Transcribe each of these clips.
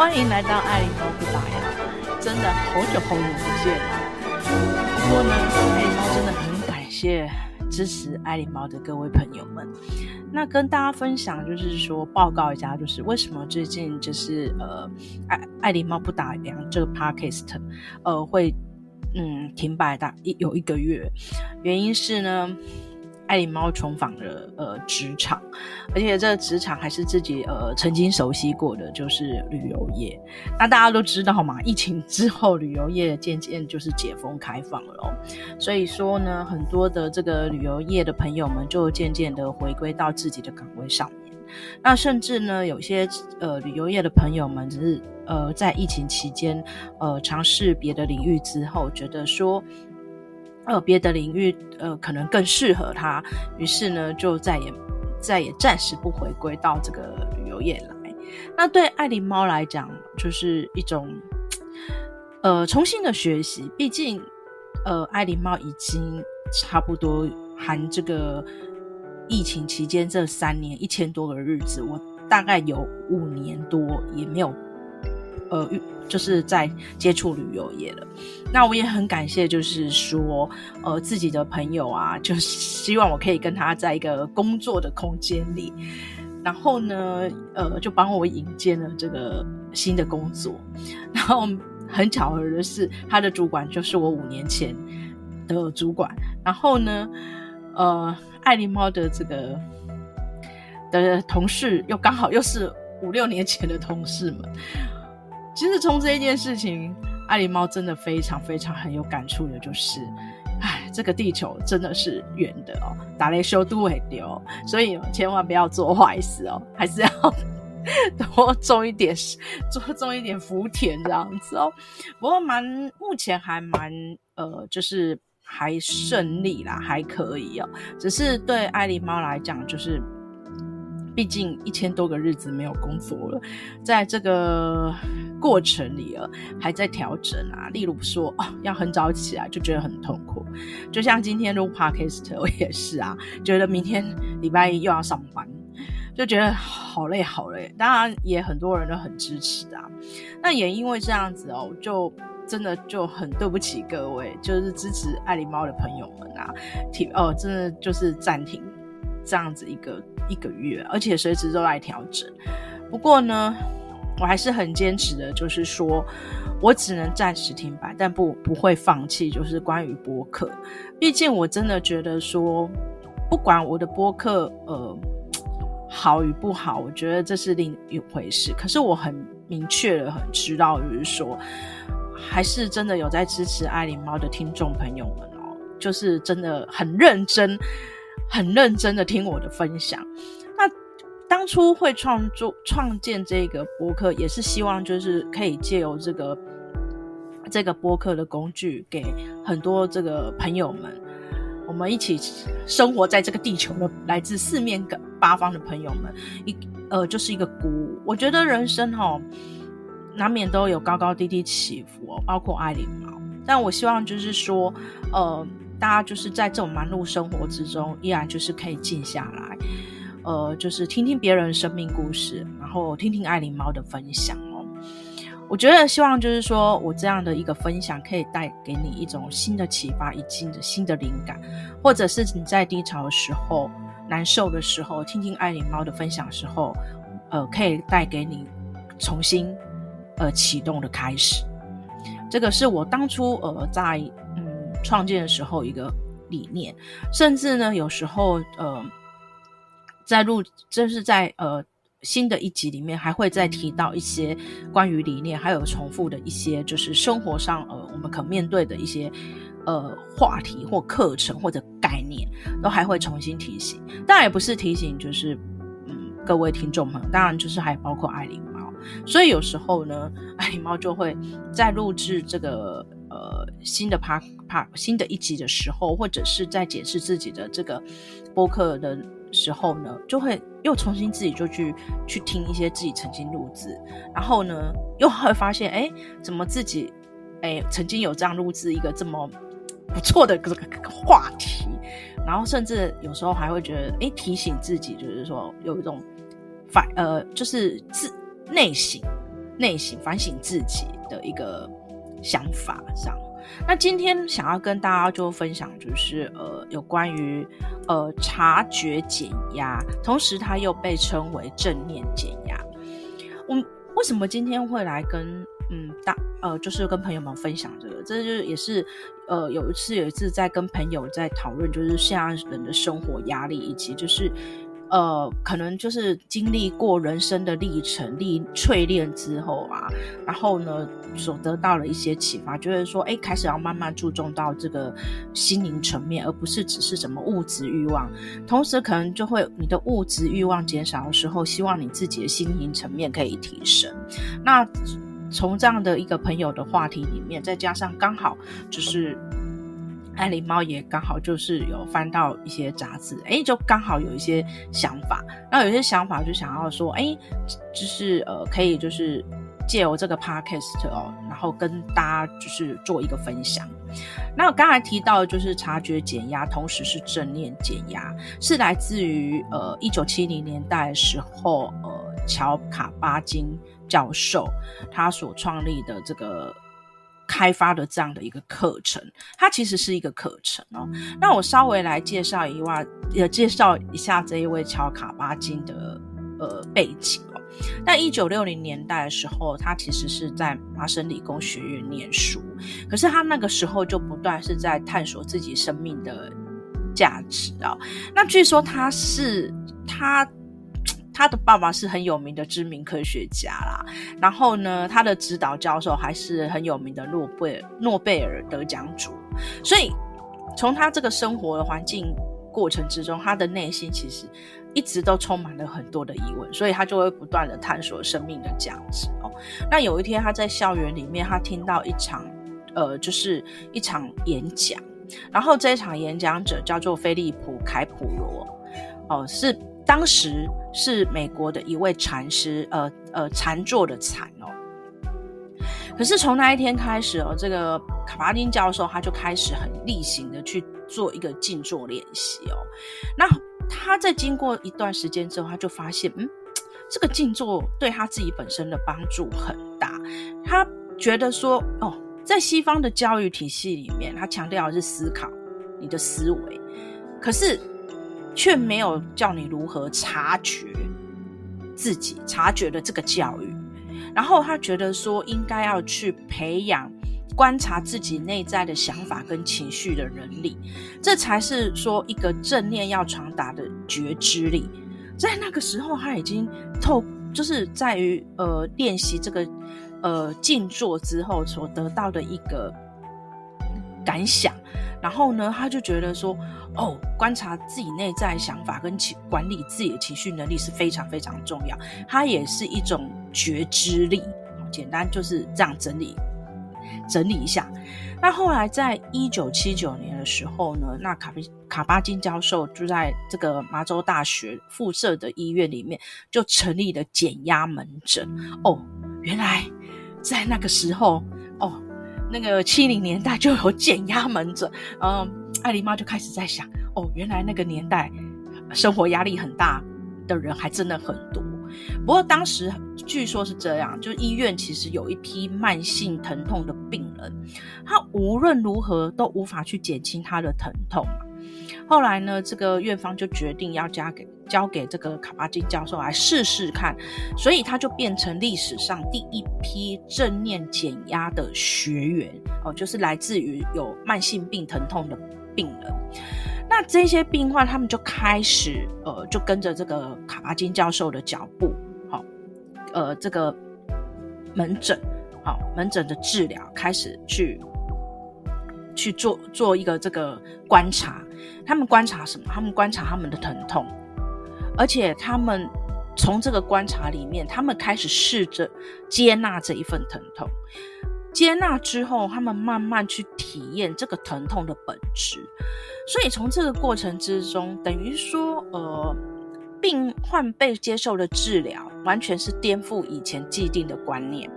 欢迎来到爱狸猫不打烊，真的好久好久不见了。不过呢，爱狸猫真的很感谢支持爱狸猫的各位朋友们。那跟大家分享，就是说报告一下，就是为什么最近就是呃爱爱狸猫不打烊这个 podcast 呃会嗯停摆大一有一个月，原因是呢。爱狸猫重返了呃职场，而且这个职场还是自己呃曾经熟悉过的，就是旅游业。那大家都知道嘛，疫情之后旅游业渐渐就是解封开放了。所以说呢，很多的这个旅游业的朋友们就渐渐的回归到自己的岗位上面。那甚至呢，有些呃旅游业的朋友们只是呃在疫情期间呃尝试别的领域之后，觉得说。呃，别的领域，呃，可能更适合他，于是呢，就再也再也暂时不回归到这个旅游业来。那对爱狸猫来讲，就是一种呃重新的学习。毕竟，呃，爱狸猫已经差不多含这个疫情期间这三年一千多个日子，我大概有五年多也没有。呃，就是在接触旅游业了。那我也很感谢，就是说，呃，自己的朋友啊，就希望我可以跟他在一个工作的空间里，然后呢，呃，就帮我引荐了这个新的工作。然后很巧合的是，他的主管就是我五年前的主管。然后呢，呃，爱狸猫的这个的同事又刚好又是五六年前的同事们。其实从这一件事情，爱狸猫真的非常非常很有感触的，就是，唉，这个地球真的是圆的哦，打雷修都会丢，所以千万不要做坏事哦，还是要多种一点，多种一点福田这样子哦。不过蛮目前还蛮呃，就是还顺利啦，还可以哦。只是对爱狸猫来讲，就是。毕竟一千多个日子没有工作了，在这个过程里啊，还在调整啊。例如说，哦，要很早起来就觉得很痛苦，就像今天录 Podcast 我也是啊，觉得明天礼拜一又要上班，就觉得好累好累。当然，也很多人都很支持啊。那也因为这样子哦，就真的就很对不起各位，就是支持爱狸猫的朋友们啊，停哦，真的就是暂停。这样子一个一个月，而且随时都在调整。不过呢，我还是很坚持的，就是说我只能暂时停摆，但不不会放弃。就是关于播客，毕竟我真的觉得说，不管我的播客呃好与不好，我觉得这是另一回事。可是我很明确的很知道，就是说，还是真的有在支持爱狸猫的听众朋友们哦，就是真的很认真。很认真的听我的分享。那当初会创作创建这个播客，也是希望就是可以借由这个这个播客的工具，给很多这个朋友们，我们一起生活在这个地球的来自四面八方的朋友们，一呃就是一个鼓舞。我觉得人生哦，难免都有高高低低起伏哦，包括爱狸猫。但我希望就是说，呃。大家就是在这种忙碌生活之中，依然就是可以静下来，呃，就是听听别人生命故事，然后听听爱狸猫的分享哦。我觉得希望就是说我这样的一个分享，可以带给你一种新的启发，以及的新的灵感，或者是你在低潮的时候、难受的时候，听听爱狸猫的分享时候，呃，可以带给你重新呃启动的开始。这个是我当初呃在。创建的时候一个理念，甚至呢，有时候呃，在录就是在呃新的一集里面，还会再提到一些关于理念，还有重复的一些就是生活上呃我们可面对的一些呃话题或课程或者概念，都还会重新提醒。当然也不是提醒，就是嗯各位听众朋友，当然就是还包括爱狸猫。所以有时候呢，爱狸猫就会在录制这个。呃，新的趴趴新的一集的时候，或者是在解释自己的这个播客的时候呢，就会又重新自己就去去听一些自己曾经录制，然后呢，又会发现，哎，怎么自己哎曾经有这样录制一个这么不错的这个话题，然后甚至有时候还会觉得，哎，提醒自己，就是说有一种反呃，就是自内省。内省反省自己的一个想法上。那今天想要跟大家就分享，就是呃有关于呃察觉减压，同时它又被称为正念减压。我为什么今天会来跟嗯大呃就是跟朋友们分享这个？这就是也是呃有一次有一次在跟朋友在讨论，就是现在人的生活压力以及就是。呃，可能就是经历过人生的历程、历淬炼之后啊，然后呢，所得到了一些启发，就是说，哎，开始要慢慢注重到这个心灵层面，而不是只是什么物质欲望。同时，可能就会你的物质欲望减少的时候，希望你自己的心灵层面可以提升。那从这样的一个朋友的话题里面，再加上刚好就是。爱琳猫也刚好就是有翻到一些杂志，哎，就刚好有一些想法。那有些想法就想要说，哎，就是呃，可以就是借由这个 podcast 哦，然后跟大家就是做一个分享。那我刚才提到的就是察觉减压，同时是正念减压，是来自于呃一九七零年代的时候，呃，乔卡巴金教授他所创立的这个。开发的这样的一个课程，它其实是一个课程哦。那我稍微来介绍一下，也，介绍一下这一位乔卡巴金的呃背景哦。在一九六零年代的时候，他其实是在麻省理工学院念书，可是他那个时候就不断是在探索自己生命的价值啊、哦。那据说他是他。他的爸爸是很有名的知名科学家啦，然后呢，他的指导教授还是很有名的诺贝尔诺贝尔得奖主，所以从他这个生活的环境过程之中，他的内心其实一直都充满了很多的疑问，所以他就会不断的探索生命的价值哦。那有一天他在校园里面，他听到一场呃，就是一场演讲，然后这一场演讲者叫做菲利普凯普罗哦，是。当时是美国的一位禅师，呃呃，禅坐的禅哦。可是从那一天开始哦，这个卡巴金教授他就开始很例行的去做一个静坐练习哦。那他在经过一段时间之后，他就发现，嗯，这个静坐对他自己本身的帮助很大。他觉得说，哦，在西方的教育体系里面，他强调的是思考，你的思维，可是。却没有教你如何察觉自己，察觉的这个教育。然后他觉得说，应该要去培养观察自己内在的想法跟情绪的能力，这才是说一个正念要传达的觉知力。在那个时候，他已经透，就是在于呃练习这个呃静坐之后所得到的一个感想。然后呢，他就觉得说，哦，观察自己内在想法跟情管理自己的情绪能力是非常非常重要。它也是一种觉知力。简单就是这样整理整理一下。那后来在一九七九年的时候呢，那卡卡巴金教授就在这个麻州大学附设的医院里面就成立了减压门诊。哦，原来在那个时候，那个七零年代就有减压门诊，嗯，艾琳妈就开始在想，哦，原来那个年代生活压力很大的人还真的很多。不过当时据说是这样，就医院其实有一批慢性疼痛的病人，他无论如何都无法去减轻他的疼痛。后来呢，这个院方就决定要交给交给这个卡巴金教授来试试看，所以他就变成历史上第一批正念减压的学员哦，就是来自于有慢性病疼痛的病人。那这些病患他们就开始呃，就跟着这个卡巴金教授的脚步，好、哦，呃，这个门诊，好、哦，门诊的治疗开始去去做做一个这个观察。他们观察什么？他们观察他们的疼痛，而且他们从这个观察里面，他们开始试着接纳这一份疼痛。接纳之后，他们慢慢去体验这个疼痛的本质。所以从这个过程之中，等于说，呃，病患被接受的治疗完全是颠覆以前既定的观念。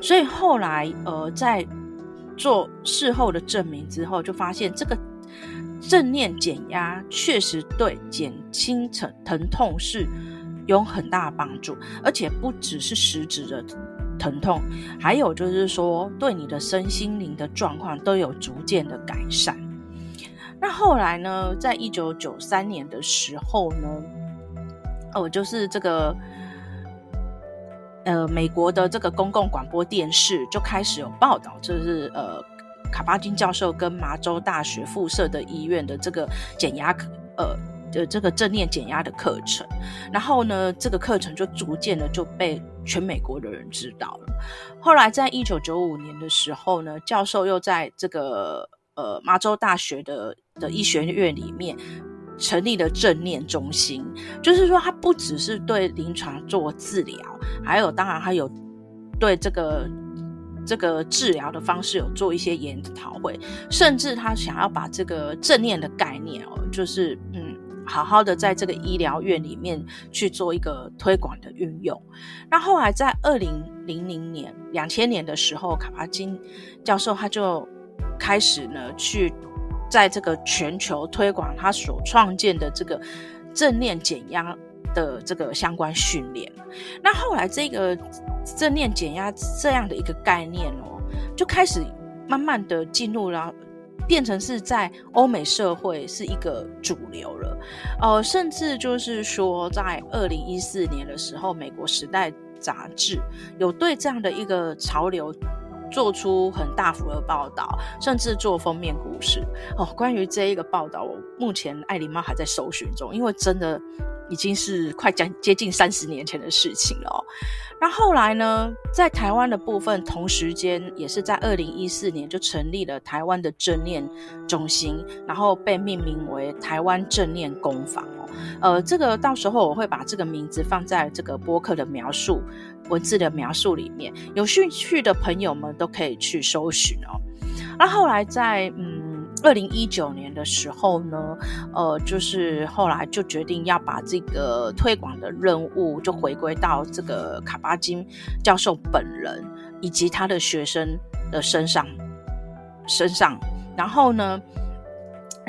所以后来，呃，在做事后的证明之后，就发现这个。正念减压确实对减轻疼疼痛是有很大的帮助，而且不只是实质的疼痛，还有就是说对你的身心灵的状况都有逐渐的改善。那后来呢，在一九九三年的时候呢，哦，就是这个呃，美国的这个公共广播电视就开始有报道，就是呃，卡巴金教授跟麻州大学附设的医院的这个减压课，呃的这个正念减压的课程。然后呢，这个课程就逐渐的就被全美国的人知道了。后来在一九九五年的时候呢，教授又在这个呃麻州大学的的医学院里面。成立了正念中心，就是说，他不只是对临床做治疗，还有，当然，他有对这个这个治疗的方式有做一些研讨会，甚至他想要把这个正念的概念哦，就是嗯，好好的在这个医疗院里面去做一个推广的运用。那后来在二零零零年、两千年的时候，卡巴金教授他就开始呢去。在这个全球推广他所创建的这个正念减压的这个相关训练，那后来这个正念减压这样的一个概念哦，就开始慢慢的进入了，变成是在欧美社会是一个主流了，呃，甚至就是说在二零一四年的时候，美国时代杂志有对这样的一个潮流。做出很大幅的报道，甚至做封面故事哦。关于这一个报道，我目前艾琳猫还在搜寻中，因为真的已经是快将接近三十年前的事情了哦。那后来呢，在台湾的部分，同时间也是在二零一四年就成立了台湾的正念中心，然后被命名为台湾正念工坊哦。呃，这个到时候我会把这个名字放在这个播客的描述。文字的描述里面，有兴趣的朋友们都可以去搜寻哦。那后来在嗯二零一九年的时候呢，呃，就是后来就决定要把这个推广的任务就回归到这个卡巴金教授本人以及他的学生的身上身上。然后呢，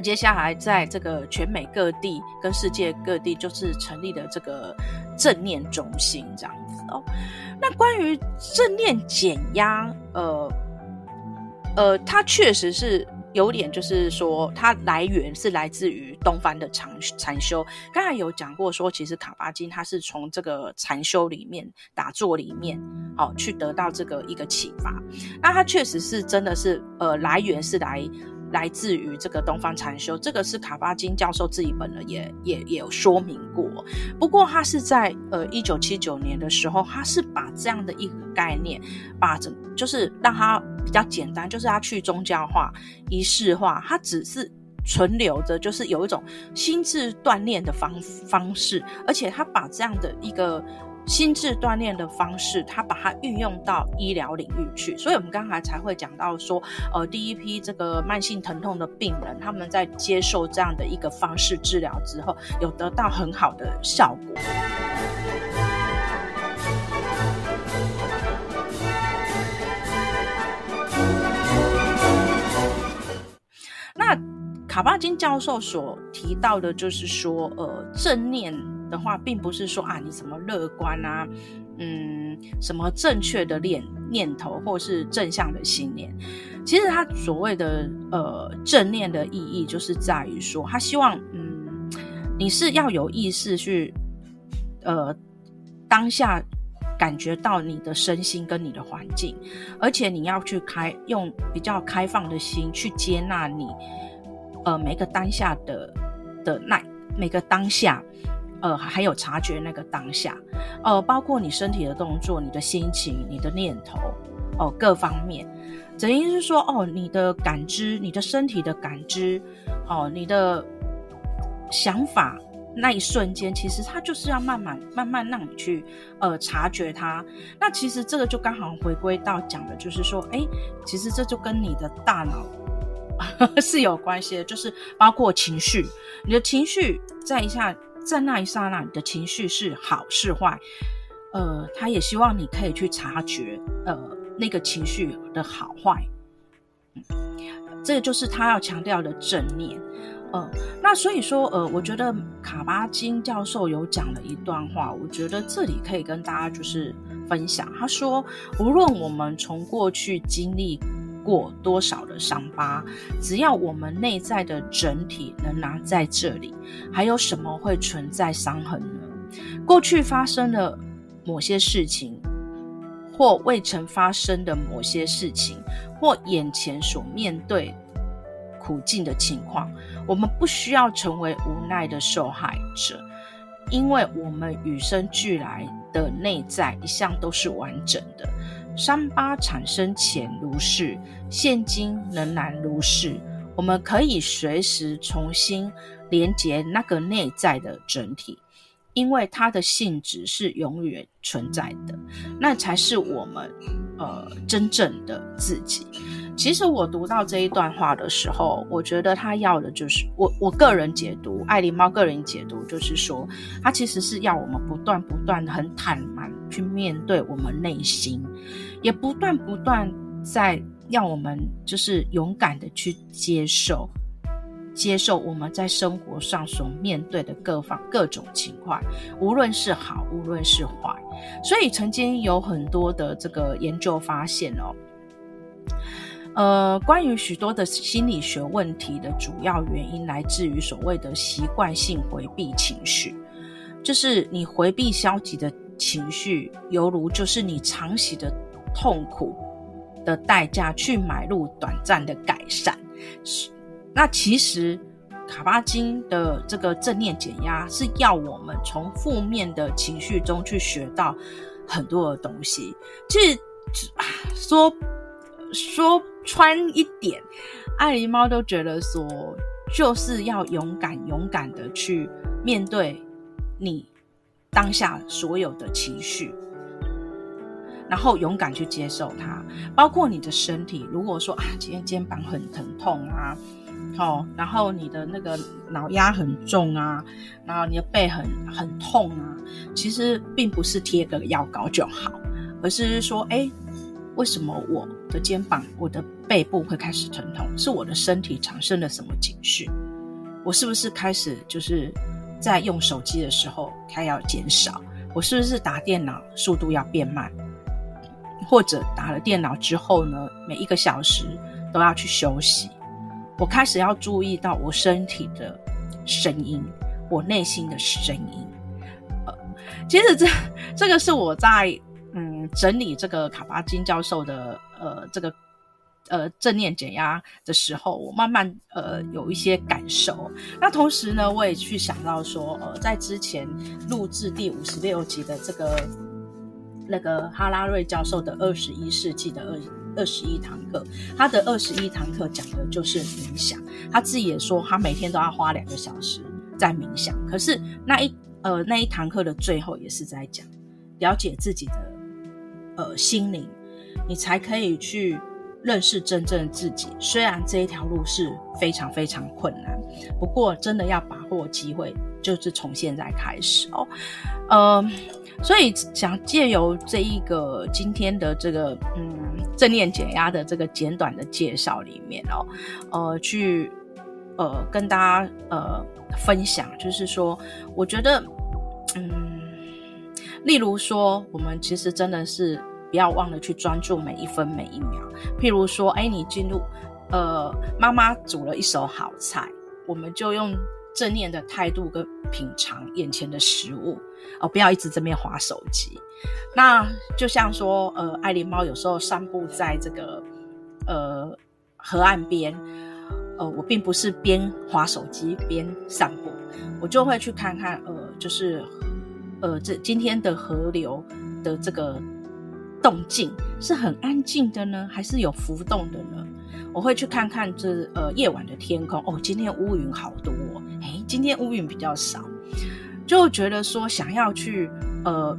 接下来在这个全美各地跟世界各地就是成立了这个正念中心这样子。哦，那关于正念减压，呃，呃，它确实是有点，就是说，它来源是来自于东方的禅禅修。刚才有讲过，说其实卡巴金他是从这个禅修里面打坐里面，哦，去得到这个一个启发。那它确实是真的是，呃，来源是来。来自于这个东方禅修，这个是卡巴金教授自己本人也也也有说明过。不过他是在呃一九七九年的时候，他是把这样的一个概念，把整就是让它比较简单，就是他去宗教化、仪式化，他只是存留着，就是有一种心智锻炼的方方式，而且他把这样的一个。心智锻炼的方式，他把它运用到医疗领域去，所以我们刚才才会讲到说，呃，第一批这个慢性疼痛的病人，他们在接受这样的一个方式治疗之后，有得到很好的效果。那卡巴金教授所提到的，就是说，呃，正念。的话，并不是说啊，你什么乐观啊，嗯，什么正确的念念头，或是正向的信念。其实他所谓的呃正念的意义，就是在于说，他希望嗯，你是要有意识去呃当下感觉到你的身心跟你的环境，而且你要去开用比较开放的心去接纳你呃每个当下的的那每个当下。呃，还有察觉那个当下，呃，包括你身体的动作、你的心情、你的念头，哦、各方面，等于是说，哦，你的感知、你的身体的感知，哦，你的想法，那一瞬间，其实它就是要慢慢、慢慢让你去，呃，察觉它。那其实这个就刚好回归到讲的，就是说，哎，其实这就跟你的大脑 是有关系的，就是包括情绪，你的情绪在一下。在那一刹那，你的情绪是好是坏，呃，他也希望你可以去察觉，呃，那个情绪的好坏。嗯，这个就是他要强调的正念。呃，那所以说，呃，我觉得卡巴金教授有讲了一段话，我觉得这里可以跟大家就是分享。他说，无论我们从过去经历过多少的伤疤，只要我们内在的整体仍然在这里，还有什么会存在伤痕呢？过去发生的某些事情，或未曾发生的某些事情，或眼前所面对苦境的情况，我们不需要成为无奈的受害者，因为我们与生俱来的内在一向都是完整的。伤疤产生前如是，现今仍然如是。我们可以随时重新连接那个内在的整体，因为它的性质是永远存在的，那才是我们呃真正的自己。其实我读到这一段话的时候，我觉得他要的就是我我个人解读，爱狸猫个人解读就是说，他其实是要我们不断不断很坦然去面对我们内心，也不断不断在让我们就是勇敢的去接受，接受我们在生活上所面对的各方各种情况，无论是好，无论是坏。所以曾经有很多的这个研究发现哦。呃，关于许多的心理学问题的主要原因，来自于所谓的习惯性回避情绪，就是你回避消极的情绪，犹如就是你长期的痛苦的代价，去买入短暂的改善。那其实卡巴金的这个正念减压，是要我们从负面的情绪中去学到很多的东西。其实说说。穿一点，爱狸猫都觉得说，就是要勇敢、勇敢的去面对你当下所有的情绪，然后勇敢去接受它。包括你的身体，如果说啊，今天肩膀很疼痛啊，哦，然后你的那个脑压很重啊，然后你的背很很痛啊，其实并不是贴个药膏就好，而是说，哎。为什么我的肩膀、我的背部会开始疼痛？是我的身体产生了什么情绪？我是不是开始就是在用手机的时候它要减少？我是不是打电脑速度要变慢？或者打了电脑之后呢，每一个小时都要去休息？我开始要注意到我身体的声音，我内心的声音。呃，其实这这个是我在。整理这个卡巴金教授的呃这个呃正念减压的时候，我慢慢呃有一些感受。那同时呢，我也去想到说，呃，在之前录制第五十六集的这个那个哈拉瑞教授的二十一世纪的二二十一堂课，他的二十一堂课讲的就是冥想。他自己也说，他每天都要花两个小时在冥想。可是那一呃那一堂课的最后也是在讲了解自己的。呃，心灵，你才可以去认识真正的自己。虽然这一条路是非常非常困难，不过真的要把握机会，就是从现在开始哦。呃，所以想借由这一个今天的这个嗯正念减压的这个简短的介绍里面哦，呃，去呃跟大家呃分享，就是说，我觉得嗯。例如说，我们其实真的是不要忘了去专注每一分每一秒。譬如说，哎，你进入，呃，妈妈煮了一手好菜，我们就用正念的态度跟品尝眼前的食物，哦，不要一直这边划手机。那就像说，呃，爱琳猫有时候散步在这个，呃，河岸边，呃，我并不是边划手机边散步，我就会去看看，呃，就是。呃，这今天的河流的这个动静是很安静的呢，还是有浮动的呢？我会去看看这呃夜晚的天空哦，今天乌云好多哦，诶，今天乌云比较少，就觉得说想要去呃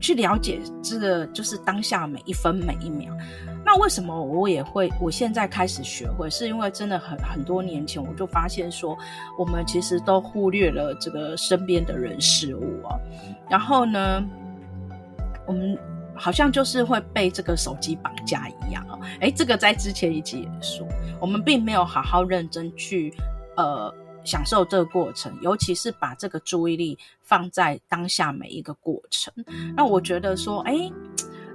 去了解这个就是当下每一分每一秒。那为什么我也会？我现在开始学会，是因为真的很很多年前我就发现说，我们其实都忽略了这个身边的人事物啊。然后呢，我们好像就是会被这个手机绑架一样啊。诶，这个在之前一集也说，我们并没有好好认真去呃享受这个过程，尤其是把这个注意力放在当下每一个过程。那我觉得说，哎，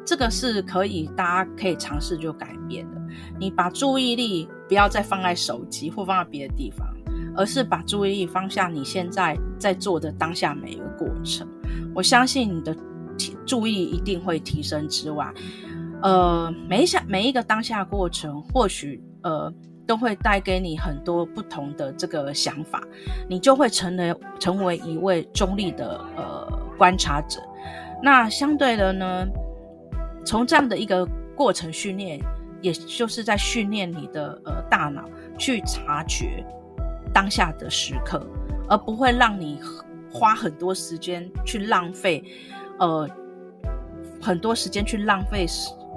这个是可以大家可以尝试就改变的。你把注意力不要再放在手机或放在别的地方，而是把注意力放下你现在在做的当下每一个过程。我相信你的注意一定会提升之外，呃，每一下每一个当下过程，或许呃都会带给你很多不同的这个想法，你就会成为成为一位中立的呃观察者。那相对的呢，从这样的一个过程训练，也就是在训练你的呃大脑去察觉当下的时刻，而不会让你花很多时间去浪费，呃，很多时间去浪费。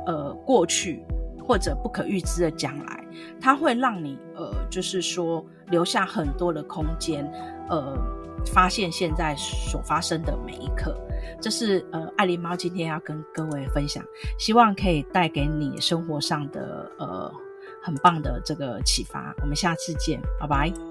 呃，过去或者不可预知的将来，它会让你呃，就是说留下很多的空间，呃，发现现在所发生的每一刻。这是呃，爱狸猫今天要跟各位分享，希望可以带给你生活上的呃很棒的这个启发。我们下次见，拜拜。